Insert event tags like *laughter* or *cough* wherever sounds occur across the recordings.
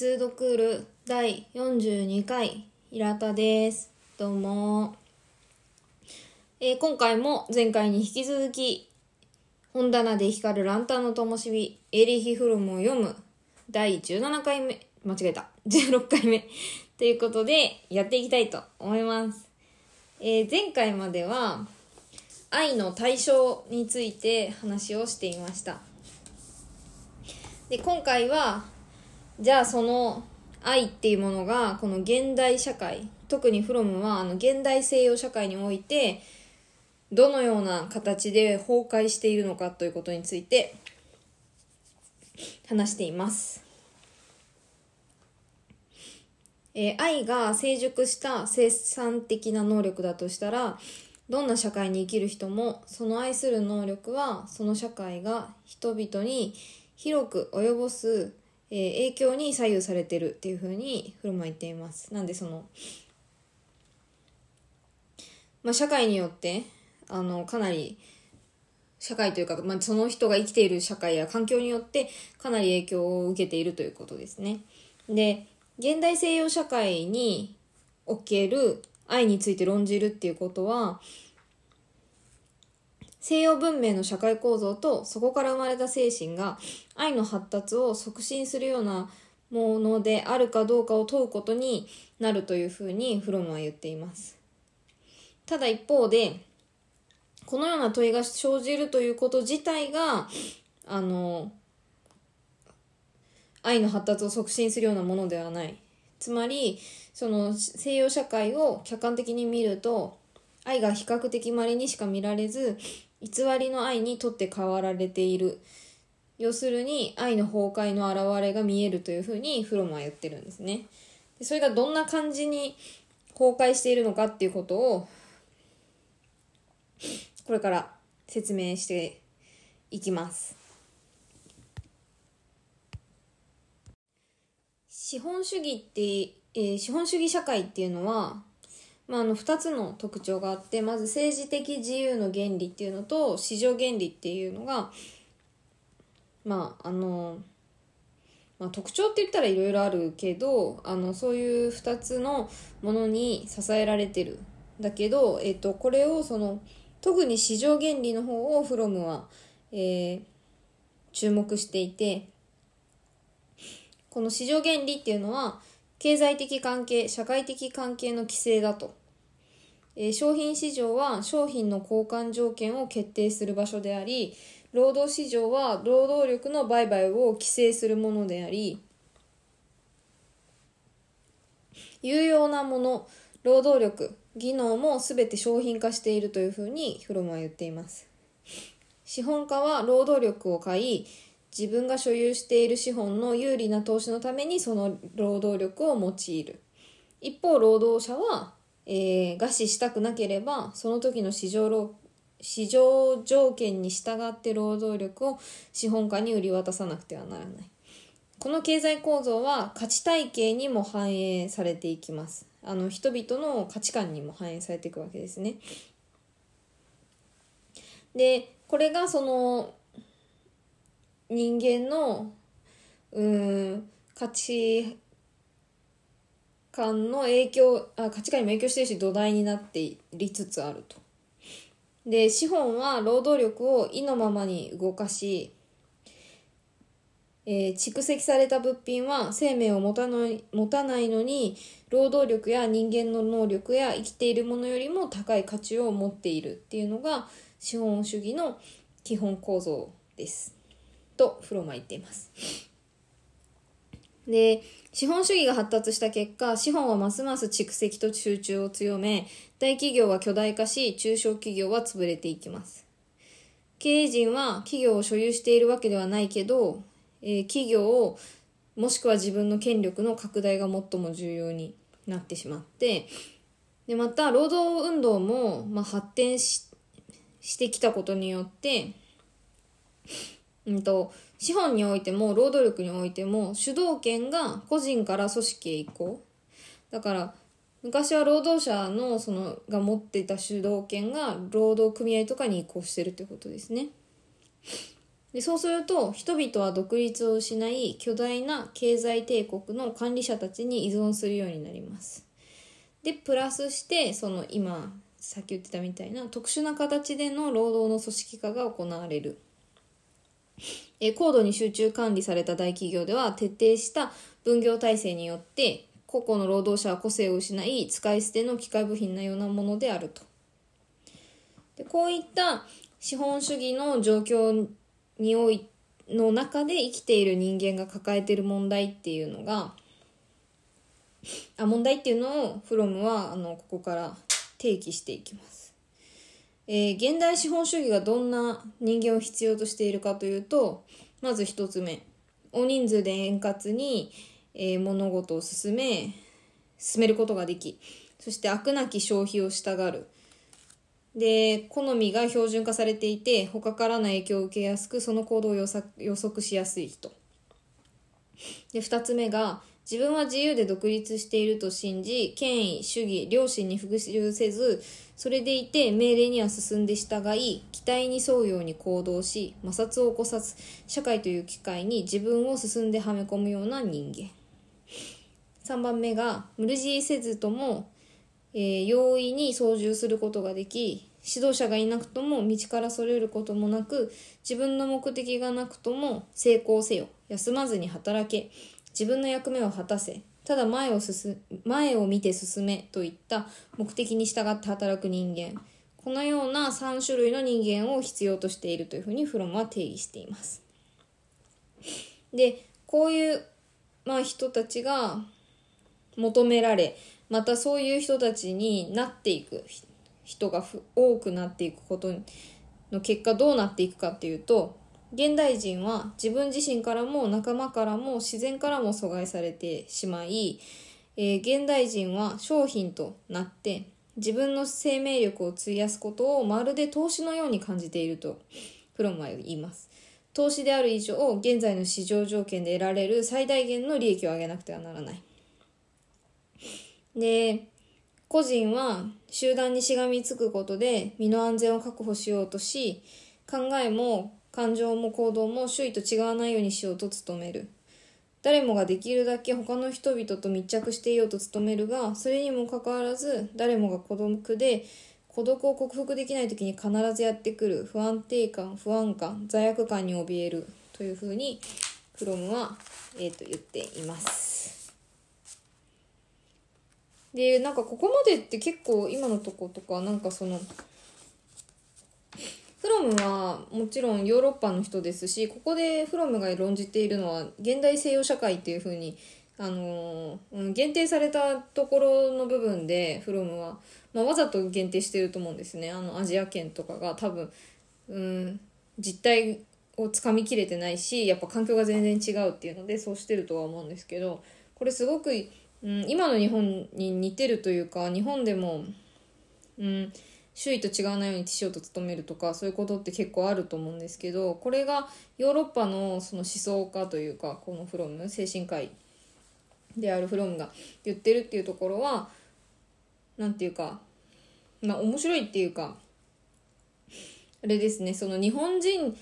通読る第42回平田です。どうも、えー今回も前回に引き続き本棚で光るランタンの灯火エリヒ・フロムを読む第17回目間違えた。16回目。*laughs* ということでやっていきたいと思います、えー前回までは愛の対象について話をしていました。で今回はじゃあその愛っていうものがこの現代社会特にフロムはあの現代西洋社会においてどのような形で崩壊しているのかということについて話しています。えー愛が成熟した生産的な能力だとしたらどんな社会に生きる人もその愛する能力はその社会が人々に広く及ぼす、えー影響に左右されてるっていうふうにフロムは言っています。なんでその、まあ、社会によってあのかなり社会というか、まあ、その人が生きている社会や環境によってかなり影響を受けているということですね。で現代西洋社会における愛について論じるっていうことは西洋文明の社会構造とそこから生まれた精神が愛の発達を促進するようなものであるかどうかを問うことになるというふうにフロムは言っています。ただ一方でこのような問いが生じるということ自体があの愛の発達を促進するようなものではないつまりその西洋社会を客観的に見ると愛が比較的稀にしか見られず偽りの愛にとって変わられている。要するに愛の崩壊の表れが見えるというふうにフロムは言ってるんですね。でそれがどんな感じに崩壊しているのかっていうことをこれから説明していきます。資本主義って、えー資本主義社会っていうのは、まあ、あの2つの特徴があってまず政治的自由の原理っていうのと市場原理っていうのがまああの、まあ、特徴って言ったらいろいろあるけどあのそういう2つのものに支えられてるだけど、えっとこれをその特に市場原理の方をフロムは、えー注目していてこの市場原理っていうのは経済的関係社会的関係の規制だと、え商品市場は商品の交換条件を決定する場所であり労働市場は労働力の売買を規制するものであり有用なもの労働力技能も全て商品化しているというふうにフロムは言っています。資本家は労働力を買い自分が所有している資本の有利な投資のためにその労働力を用いる。一方労働者は、えー餓死したくなければその時の市場労市場条件に従って労働力を資本家に売り渡さなくてはならない。この経済構造は価値体系にも反映されていきます。あの人々の価値観にも反映されていくわけですね。でこれがその人間のうん価値観の影響あ価値観にも影響しているし土台になっていりつつあると。で資本は労働力を意のままに動かし、えー蓄積された物品は生命を持たない持たないのに労働力や人間の能力や生きているものよりも高い価値を持っているっていうのが資本主義の基本構造です。とフロマ言っています。で資本主義が発達した結果資本はますます蓄積と集中を強め大企業は巨大化し中小企業は潰れていきます。経営陣は企業を所有しているわけではないけど、えー企業をもしくは自分の権力の拡大が最も重要になってしまってでまた労働運動も、まあ、発展ししてきたことによってうんと資本においても労働力においても主導権が個人から組織へ移行。だから昔は労働者のそのが持っていた主導権が労働組合とかに移行してるってことですね。でそうすると人々は独立を失い巨大な経済帝国の管理者たちに依存するようになります。でプラスしてその今さっき言ってたみたいな特殊な形での労働の組織化が行われる。え高度に集中管理された大企業では徹底した分業体制によって個々の労働者は個性を失い使い捨ての機械部品のようなものであるとでこういった資本主義の状況においの中で生きている人間が抱えている問題っていうのがあ問題っていうのをフロムはあのここから提起していきます。えー、現代資本主義がどんな人間を必要としているかというとまず一つ目。大人数で円滑に、えー、物事を進め進めることができ。そして悪なき消費をしたがる。で好みが標準化されていて他からの影響を受けやすくその行動を予測しやすい人。で2つ目が自分は自由で独立していると信じ権威主義良心に復讐せずそれでいて命令には進んで従い期待に沿うように行動し摩擦を起こさず社会という機会に自分を進んではめ込むような人間。3番目が無理強いせずともえー、容易に操縦することができ指導者がいなくとも道からそれることもなく自分の目的がなくとも成功せよ。休まずに働け。自分の役目を果たせ。ただ前を進前を見て進めといった。目的に従って働く人間。このような3種類の人間を必要としているというふうにフロムは定義しています。でこういう、まあ、人たちが求められまたそういう人たちになっていく。人が多くなっていくことの結果どうなっていくかっていうと現代人は自分自身からも仲間からも自然からも阻害されてしまい、えー、現代人は商品となって自分の生命力を費やすことをまるで投資のように感じているとフロムは言います。投資である以上現在の市場条件で得られる最大限の利益を上げなくてはならない。で、個人は集団にしがみつくことで身の安全を確保しようとし、考えも感情も行動も周囲と違わないようにしようと努める。誰もができるだけ他の人々と密着していようと努めるが、それにもかかわらず誰もが孤独で、孤独を克服できない時に必ずやってくる不安定感、不安感、罪悪感に怯えるというふうにフロムは、えー、と言っています。でなんかここまでって結構今のとことかなんかそのフロムはもちろんヨーロッパの人ですしここでフロムが論じているのは現代西洋社会っていう風にあのー、限定されたところの部分でフロムは、まあ、わざと限定してると思うんですね。あのアジア圏とかが多分うん実態をつかみきれてないしやっぱ環境が全然違うっていうのでそうしてるとは思うんですけどこれすごくうん、今の日本に似てるというか日本でも、うん、周囲と違わないようにしようと努めるとかそういうことって結構あると思うんですけどこれがヨーロッパのその思想家というかこのフロム精神科医であるフロムが言ってるっていうところは何て言うかまあ面白いっていうかあれですねその日本人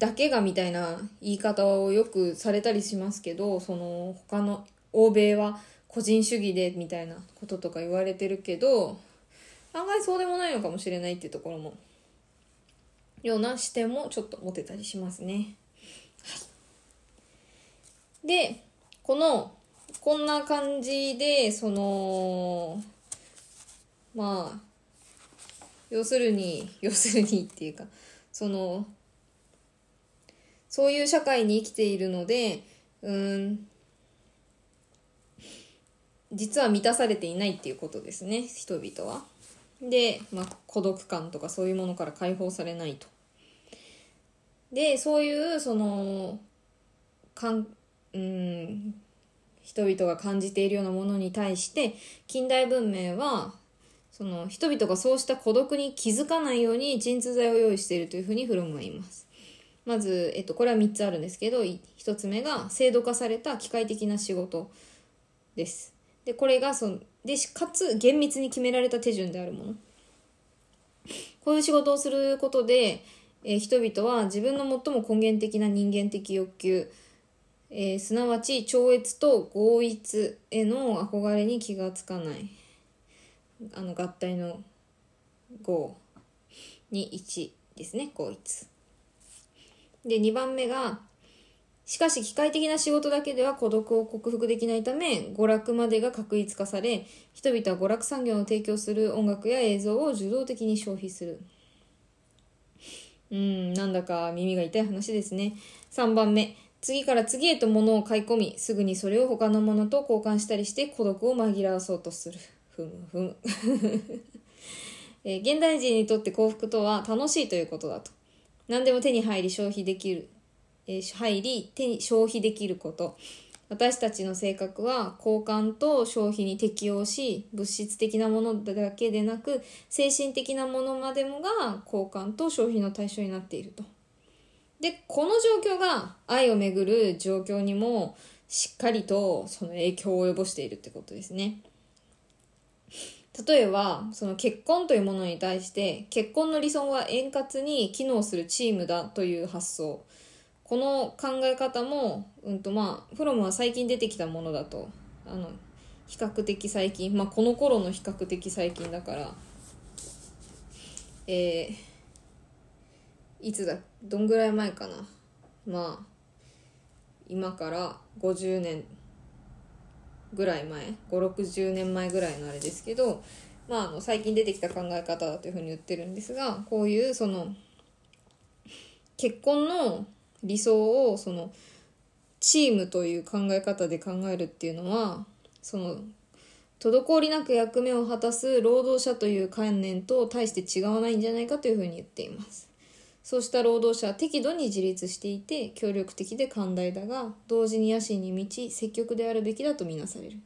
だけがみたいな言い方をよくされたりしますけどその他の欧米は個人主義でみたいなこととか言われてるけど案外そうでもないのかもしれないっていうところもような視点もちょっと持てたりしますね。はい、でこのこんな感じでそのまあ要するに *laughs* 要するにっていうかそのそういう社会に生きているのでうん実は満たされていないっていうことですね人々は。で、まあ、孤独感とかそういうものから解放されないと。でそういうそのかんうん人々が感じているようなものに対して近代文明はその人々がそうした孤独に気づかないように鎮痛剤を用意しているというふうにフロムは言います。まず、えっと、これは3つあるんですけど1つ目が制度化された機械的な仕事です。でこれがそのでかつ厳密に決められた手順であるもの。こういう仕事をすることで、えー人々は自分の最も根源的な人間的欲求、えーすなわち超越と合一への憧れに気がつかない。あの合体の合に1ですね合一。で2番目がしかし機械的な仕事だけでは孤独を克服できないため娯楽までが確一化され人々は娯楽産業の提供する音楽や映像を受動的に消費する。うんなんだか耳が痛い話ですね。3番目。次から次へと物を買い込みすぐにそれを他のものと交換したりして孤独を紛らわそうとする。ふむふむ。*laughs* えー現代人にとって幸福とは楽しいということだと。何でも手に入り消費できる、え入り手に消費できること。私たちの性格は交換と消費に適応し物質的なものだけでなく精神的なものまでもが交換と消費の対象になっていると。でこの状況が愛をめぐる状況にもしっかりとその影響を及ぼしているってことですね。例えばその結婚というものに対して結婚の理想は円滑に機能するチームだという発想。この考え方も、うんとまあ、フロムは最近出てきたものだと。あの比較的最近、まあ、この頃の比較的最近だから。えー、いつだどんぐらい前かな。まあ今から50年ぐらい前560年前ぐらいのあれですけど、まあ、あの最近出てきた考え方だというふうに言ってるんですがこういうその結婚の理想をそのチームという考え方で考えるっていうのはその滞りなく役目を果たす労働者という観念と大して違わないんじゃないかというふうに言っています。そうした労働者は適度に自立していて協力的で寛大だが同時に野心に満ち積極であるべきだとみなされる、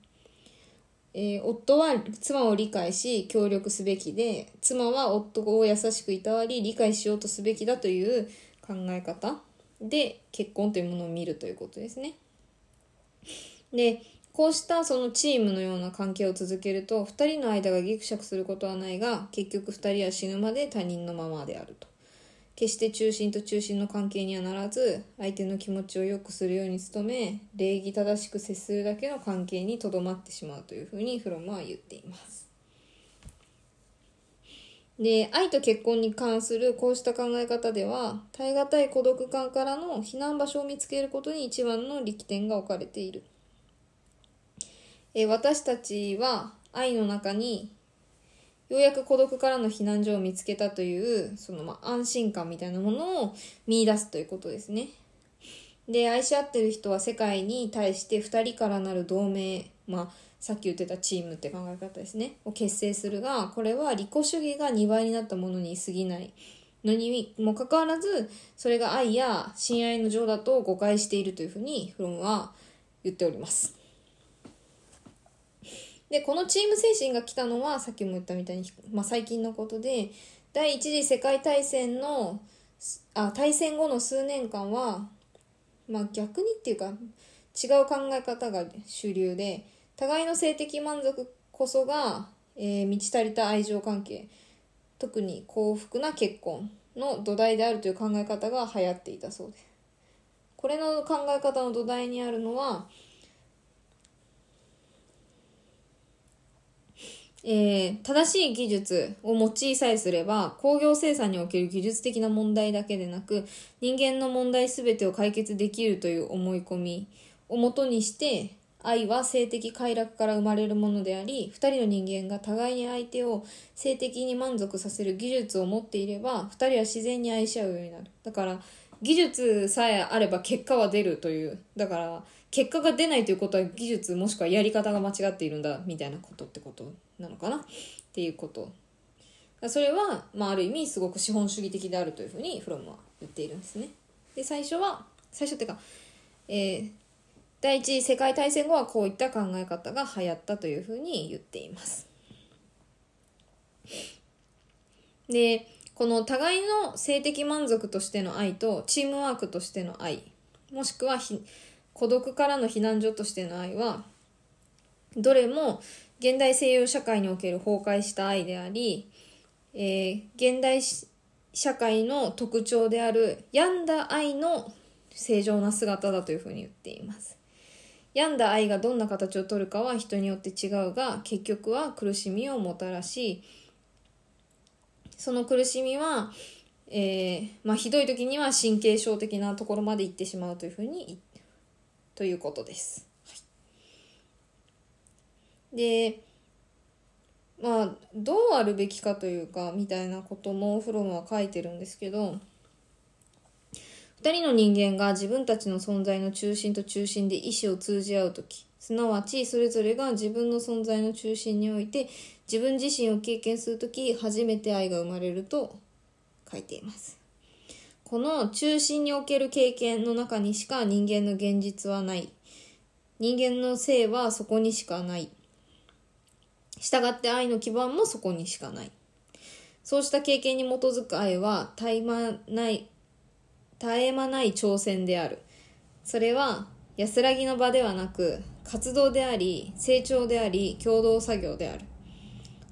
えー夫は妻を理解し協力すべきで妻は夫を優しくいたわり理解しようとすべきだという考え方。で結婚というものを見るということですね。でこうしたそのチームのような関係を続けると2人の間がギクシャクすることはないが結局2人は死ぬまで他人のままであると。決して中心と中心の関係にはならず相手の気持ちを良くするように努め礼儀正しく接するだけの関係にとどまってしまうというふうにフロムは言っています。で愛と結婚に関するこうした考え方では耐え難い孤独感からの避難場所を見つけることに一番の力点が置かれているえ私たちは愛の中にようやく孤独からの避難所を見つけたというそのまあ安心感みたいなものを見出すということですね。で愛し合ってる人は世界に対して2人からなる同盟、まあ、さっき言ってたチームって考え方ですねを結成するがこれは利己主義が2倍になったものに過ぎないのにもかかわらずそれが愛や親愛の情だと誤解しているというふうにフロムは言っております。でこのチーム精神が来たのはさっきも言ったみたいに、まあ、最近のことで第一次世界大戦のあ大戦後の数年間は、まあ、逆にっていうか違う考え方が主流で互いの性的満足こそが、えー満ち足りた愛情関係。特に幸福な結婚の土台であるという考え方が流行っていたそうで。すこれの考え方の土台にあるのはえー正しい技術を用いさえすれば工業生産における技術的な問題だけでなく人間の問題全てを解決できるという思い込みをもとにして愛は性的快楽から生まれるものであり二人の人間が互いに相手を性的に満足させる技術を持っていれば二人は自然に愛し合うようになる。だから技術さえあれば結果は出るというだから結果が出ないということは技術もしくはやり方が間違っているんだみたいなことってことなのかな？っていうこと。それは、まあ、ある意味すごく資本主義的であるというふうにフロムは言っているんですね。で最初は最初っていうか、えー第一次世界大戦後はこういった考え方が流行ったというふうに言っています。でこの互いの性的満足としての愛とチームワークとしての愛もしくはひ孤独からの避難所としての愛はどれも現代西洋社会における崩壊した愛であり、えー現代社会の特徴である病んだ愛の正常な姿だというふうに言っています。病んだ愛がどんな形をとるかは人によって違うが結局は苦しみをもたらしその苦しみは、えーまあ、ひどい時には神経症的なところまで行ってしまうというふうにということです。はい、でまあどうあるべきかというかみたいなこともフロムは書いてるんですけど2人の人間が自分たちの存在の中心と中心で意思を通じ合う時すなわちそれぞれが自分の存在の中心において自分自身を経験する時初めて愛が生まれると書いています。この中心における経験の中にしか人間の現実はない。人間の性はそこにしかない。従って愛の基盤もそこにしかない。そうした経験に基づく愛は絶え間ない、絶え間ない挑戦である。それは安らぎの場ではなく、活動であり、成長であり、共同作業である。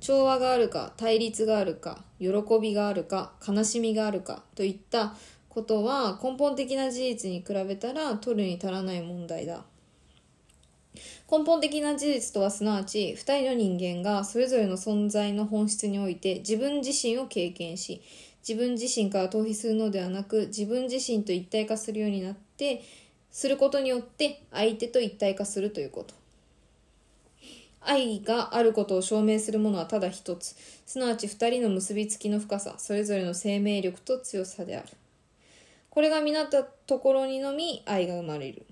調和があるか、対立があるか、喜びがあるか、悲しみがあるかといったことは根本的な事実に比べたら取るに足らない問題だ。根本的な事実とはすなわち2人の人間がそれぞれの存在の本質において自分自身を経験し自分自身から逃避するのではなく自分自身と一体化するようになってすることによって相手と一体化するということ。愛があることを証明するものはただ一つ。すなわち2人の結びつきの深さそれぞれの生命力と強さである。これが見なったところにのみ愛が生まれる。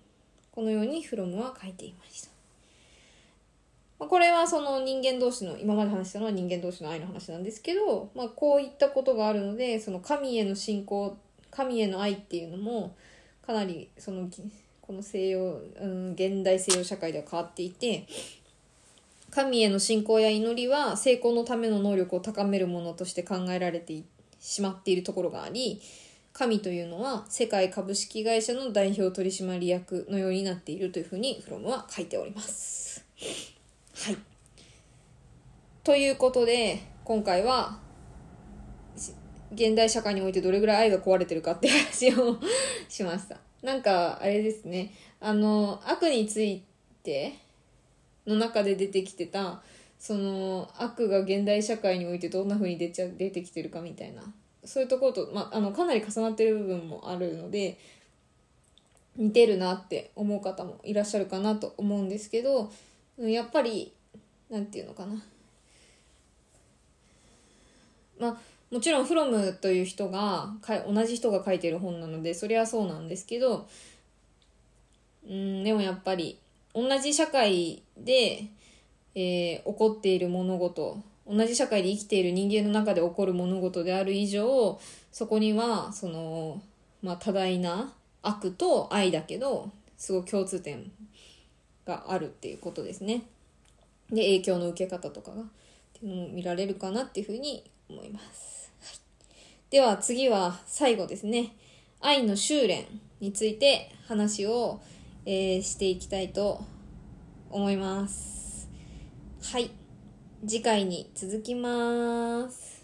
このようにフロムは書いていました。まあ、これはその人間同士の今まで話したのは人間同士の愛の話なんですけど、まあ、こういったことがあるのでその神への信仰神への愛っていうのもかなりそのこの西洋、うん、現代西洋社会では変わっていて神への信仰や祈りは成功のための能力を高めるものとして考えられてしまっているところがあり神というのは世界株式会社の代表取締役のようになっているというふうにフロムは書いております。はい。ということで、今回は、現代社会においてどれぐらい愛が壊れてるかって話を *laughs* しました。なんか、あれですね。あの、悪についての中で出てきてた、その、悪が現代社会においてどんな風に出ちゃ、出てきてるかみたいな。そういうところと、まあ、あの、かなり重なってる部分もあるので、似てるなって思う方もいらっしゃるかなと思うんですけど、やっぱりなんていうのかな。まあもちろんフロムという人が同じ人が書いてる本なのでそれはそうなんですけどうんでもやっぱり同じ社会で、えー、起こっている物事同じ社会で生きている人間の中で起こる物事である以上そこにはその、まあ、多大な悪と愛だけどすごい共通点があるっていうことですね。で、影響の受け方とかが、っていうのも見られるかなっていうふうに思います。はい、では次は最後ですね。愛の修練について話を、えー、していきたいと思います。はい。次回に続きます。